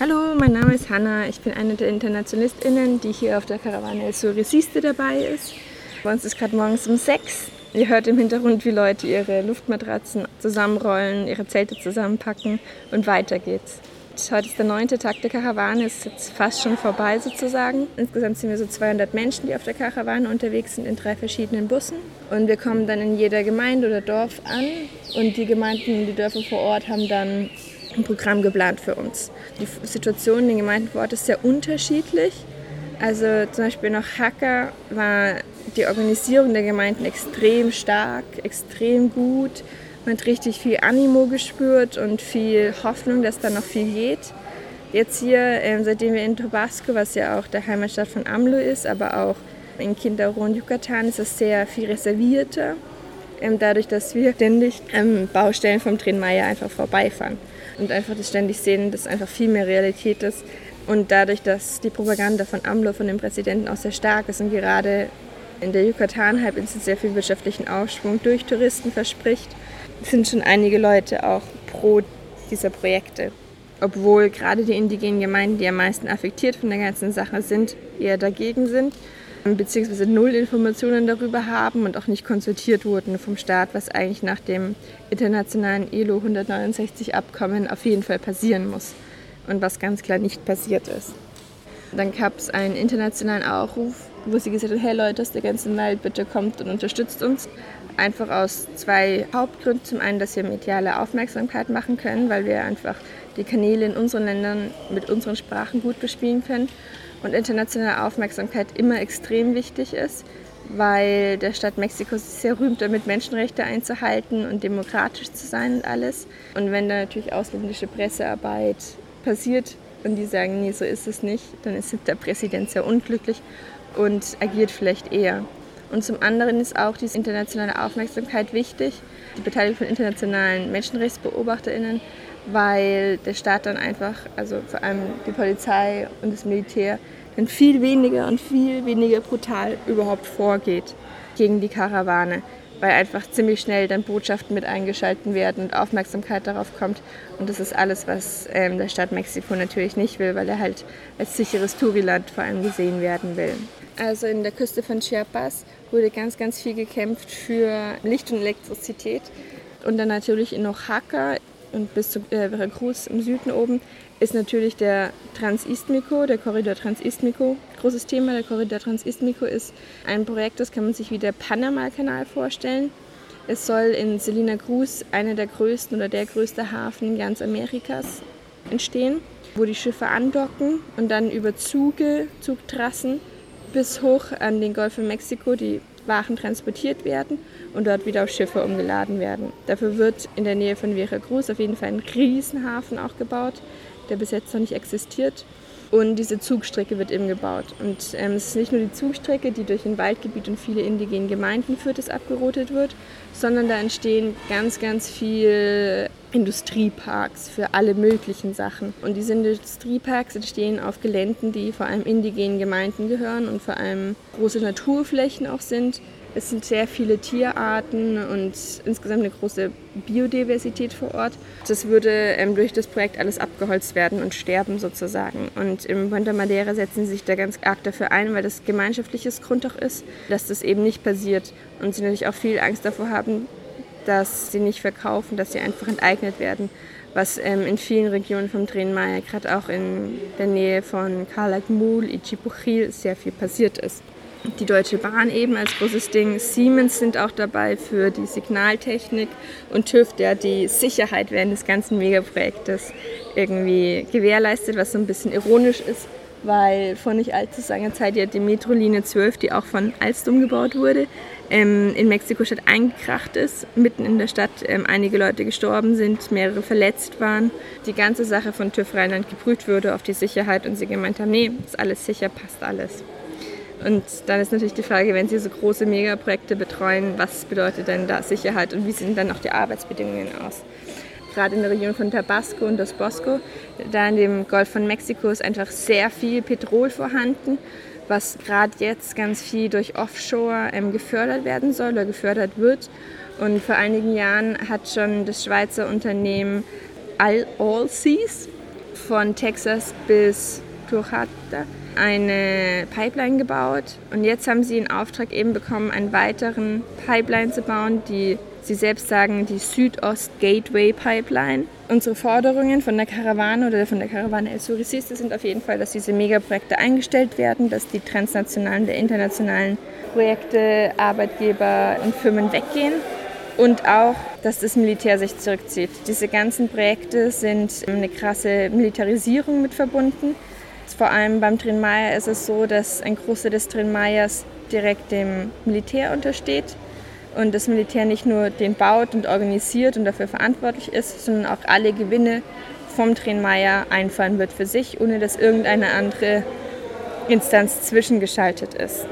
Hallo, mein Name ist Hanna. Ich bin eine der InternationalistInnen, die hier auf der Karawane El Sur Resiste dabei ist. Bei uns ist gerade morgens um sechs. Ihr hört im Hintergrund, wie Leute ihre Luftmatratzen zusammenrollen, ihre Zelte zusammenpacken und weiter geht's. Heute ist der neunte Tag der Karawane, ist jetzt fast schon vorbei sozusagen. Insgesamt sind wir so 200 Menschen, die auf der Karawane unterwegs sind in drei verschiedenen Bussen. Und wir kommen dann in jeder Gemeinde oder Dorf an und die Gemeinden, die Dörfer vor Ort haben dann ein Programm geplant für uns. Die Situation in den Gemeinden vor Ort ist sehr unterschiedlich. Also zum Beispiel nach Hacker war die Organisierung der Gemeinden extrem stark, extrem gut. Man hat richtig viel Animo gespürt und viel Hoffnung, dass da noch viel geht. Jetzt hier, ähm, seitdem wir in Tabasco, was ja auch der Heimatstadt von AMLO ist, aber auch in Quintero und Yucatan, ist es sehr viel reservierter. Ähm, dadurch, dass wir ständig ähm, Baustellen vom Tren Maya einfach vorbeifahren und einfach das ständig sehen, dass einfach viel mehr Realität ist. Und dadurch, dass die Propaganda von AMLO, von dem Präsidenten auch sehr stark ist und gerade in der Yucatan-Halbinsel sehr viel wirtschaftlichen Aufschwung durch Touristen verspricht, sind schon einige Leute auch pro dieser Projekte. Obwohl gerade die indigenen Gemeinden, die am meisten affektiert von der ganzen Sache sind, eher dagegen sind beziehungsweise null Informationen darüber haben und auch nicht konsultiert wurden vom Staat, was eigentlich nach dem internationalen ILO 169 Abkommen auf jeden Fall passieren muss und was ganz klar nicht passiert ist. Dann gab es einen internationalen Aufruf, wo sie gesagt hat, hey Leute aus der ganzen Welt, bitte kommt und unterstützt uns. Einfach aus zwei Hauptgründen. Zum einen, dass wir mediale Aufmerksamkeit machen können, weil wir einfach die Kanäle in unseren Ländern mit unseren Sprachen gut bespielen können und internationale Aufmerksamkeit immer extrem wichtig ist, weil der Staat Mexiko sich sehr rühmt, damit Menschenrechte einzuhalten und demokratisch zu sein und alles. Und wenn da natürlich ausländische Pressearbeit passiert und die sagen, nee, so ist es nicht, dann ist der Präsident sehr unglücklich und agiert vielleicht eher. Und zum anderen ist auch diese internationale Aufmerksamkeit wichtig, die Beteiligung von internationalen Menschenrechtsbeobachterinnen, weil der Staat dann einfach, also vor allem die Polizei und das Militär, dann viel weniger und viel weniger brutal überhaupt vorgeht gegen die Karawane, weil einfach ziemlich schnell dann Botschaften mit eingeschalten werden und Aufmerksamkeit darauf kommt. Und das ist alles, was ähm, der Staat Mexiko natürlich nicht will, weil er halt als sicheres Touriland vor allem gesehen werden will. Also in der Küste von Chiapas wurde ganz, ganz viel gekämpft für Licht und Elektrizität. Und dann natürlich in Oaxaca und bis zu äh, Veracruz im Süden oben ist natürlich der Transistmico, der Korridor Transistmico. Großes Thema, der Korridor Transistmico ist ein Projekt, das kann man sich wie der Panama-Kanal vorstellen. Es soll in Selina Cruz einer der größten oder der größte Hafen ganz Amerikas entstehen, wo die Schiffe andocken und dann über Züge, Zugtrassen bis hoch an den Golf von Mexiko die waren transportiert werden und dort wieder auf Schiffe umgeladen werden. Dafür wird in der Nähe von Veracruz auf jeden Fall ein Riesenhafen auch gebaut, der bis jetzt noch nicht existiert. Und diese Zugstrecke wird eben gebaut. Und ähm, es ist nicht nur die Zugstrecke, die durch ein Waldgebiet und viele indigene Gemeinden führt, das abgerotet wird, sondern da entstehen ganz, ganz viele Industrieparks für alle möglichen Sachen. Und diese Industrieparks entstehen auf Geländen, die vor allem indigenen Gemeinden gehören und vor allem große Naturflächen auch sind. Es sind sehr viele Tierarten und insgesamt eine große Biodiversität vor Ort. Das würde ähm, durch das Projekt alles abgeholzt werden und sterben sozusagen. Und im Puerto Madeira setzen sie sich da ganz arg dafür ein, weil das gemeinschaftliches Grund auch ist, dass das eben nicht passiert. Und sie natürlich auch viel Angst davor haben, dass sie nicht verkaufen, dass sie einfach enteignet werden, was ähm, in vielen Regionen vom Tränenmeier, gerade auch in der Nähe von Calakmul, Ichipuchil, sehr viel passiert ist. Die Deutsche Bahn eben als großes Ding, Siemens sind auch dabei für die Signaltechnik und TÜV, der die Sicherheit während des ganzen Megaprojektes irgendwie gewährleistet, was so ein bisschen ironisch ist, weil vor nicht allzu langer Zeit ja die Metrolinie 12, die auch von Alstom gebaut wurde, ähm, in Mexiko-Stadt eingekracht ist, mitten in der Stadt ähm, einige Leute gestorben sind, mehrere verletzt waren. Die ganze Sache von TÜV Rheinland geprüft wurde auf die Sicherheit und sie gemeint haben, nee, ist alles sicher, passt alles. Und dann ist natürlich die Frage, wenn Sie so große Megaprojekte betreuen, was bedeutet denn da Sicherheit und wie sehen dann auch die Arbeitsbedingungen aus? gerade in der Region von Tabasco und Dos Bosco. Da in dem Golf von Mexiko ist einfach sehr viel Petrol vorhanden, was gerade jetzt ganz viel durch Offshore ähm, gefördert werden soll oder gefördert wird. Und vor einigen Jahren hat schon das Schweizer Unternehmen All, All Seas von Texas bis Turhata eine Pipeline gebaut und jetzt haben sie in Auftrag eben bekommen, einen weiteren Pipeline zu bauen, die sie selbst sagen, die Südost Gateway Pipeline. Unsere Forderungen von der Karawane oder von der Karawane El Surisiste sind auf jeden Fall, dass diese Megaprojekte eingestellt werden, dass die transnationalen, der internationalen Projekte, Arbeitgeber und Firmen weggehen und auch, dass das Militär sich zurückzieht. Diese ganzen Projekte sind eine krasse Militarisierung mit verbunden. Vor allem beim Trin ist es so, dass ein Großteil des Trin direkt dem Militär untersteht und das Militär nicht nur den baut und organisiert und dafür verantwortlich ist, sondern auch alle Gewinne vom Maya einfahren wird für sich, ohne dass irgendeine andere Instanz zwischengeschaltet ist.